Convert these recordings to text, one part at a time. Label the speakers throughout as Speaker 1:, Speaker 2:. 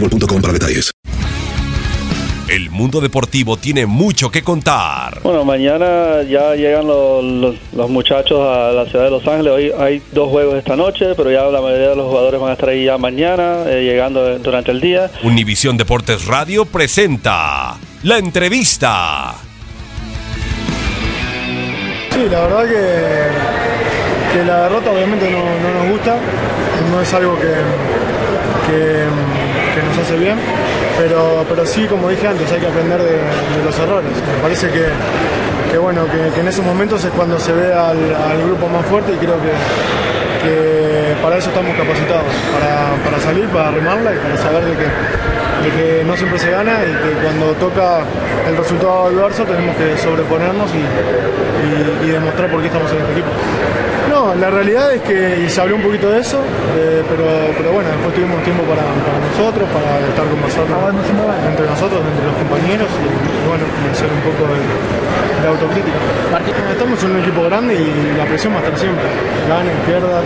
Speaker 1: boostmobile.com para detalles.
Speaker 2: El mundo deportivo tiene mucho que contar.
Speaker 3: Bueno, mañana ya llegan los, los- los muchachos a la ciudad de Los Ángeles. Hoy hay dos juegos esta noche, pero ya la mayoría de los jugadores van a estar ahí ya mañana, eh, llegando durante el día.
Speaker 2: Univisión Deportes Radio presenta la entrevista.
Speaker 4: Sí, la verdad que, que la derrota obviamente no, no nos gusta, no es algo que, que, que nos hace bien, pero, pero sí, como dije antes, hay que aprender de, los errores. Me parece que, que bueno, que, en esos momentos es cuando se ve al grupo más fuerte y creo que, que para eso estamos capacitados, para, para salir, para remarla y para saber de que, de que no siempre se gana y que cuando toca el resultado adverso tenemos que sobreponernos y, y- y demostrar por qué estamos en este equipo. No, la realidad es que y se habló un poquito de eso, eh, pero, pero bueno, después tuvimos tiempo para, para nosotros, para estar conversando entre nosotros, entre los compañeros y, y bueno, hacer un poco de, de autocrítica. Estamos en un equipo grande y la presión va a estar siempre. Ganes, pierdas,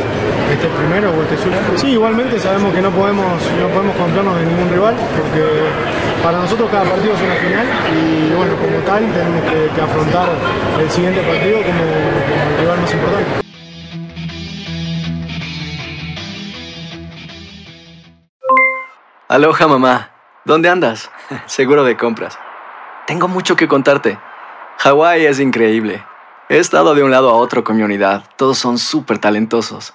Speaker 4: estés primero o estés último. Sí, igualmente sabemos que no podemos, no podemos confiarnos en ningún rival porque para nosotros cada partido es una final y bueno, como tal tenemos que, que afrontar el siguiente partido como, como el rival más importante.
Speaker 5: Aloha mamá, ¿dónde andas? Seguro de compras. Tengo mucho que contarte. Hawái es increíble. He estado de un lado a otro con mi unidad. Todos son súper talentosos.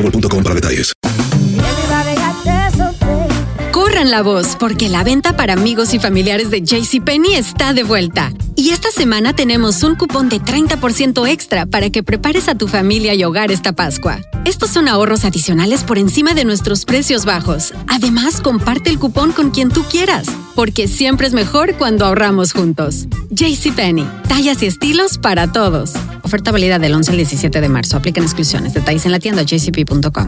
Speaker 1: detalles.
Speaker 6: Corran la voz, porque la venta para amigos y familiares de JCPenney está de vuelta. Y esta semana tenemos un cupón de 30% extra para que prepares a tu familia y hogar esta Pascua. Estos son ahorros adicionales por encima de nuestros precios bajos. Además, comparte el cupón con quien tú quieras, porque siempre es mejor cuando ahorramos juntos. JCPenney, tallas y estilos para todos. Oferta válida del 11 al 17 de marzo. Aplican exclusiones. Detalles en la tienda jcp.com.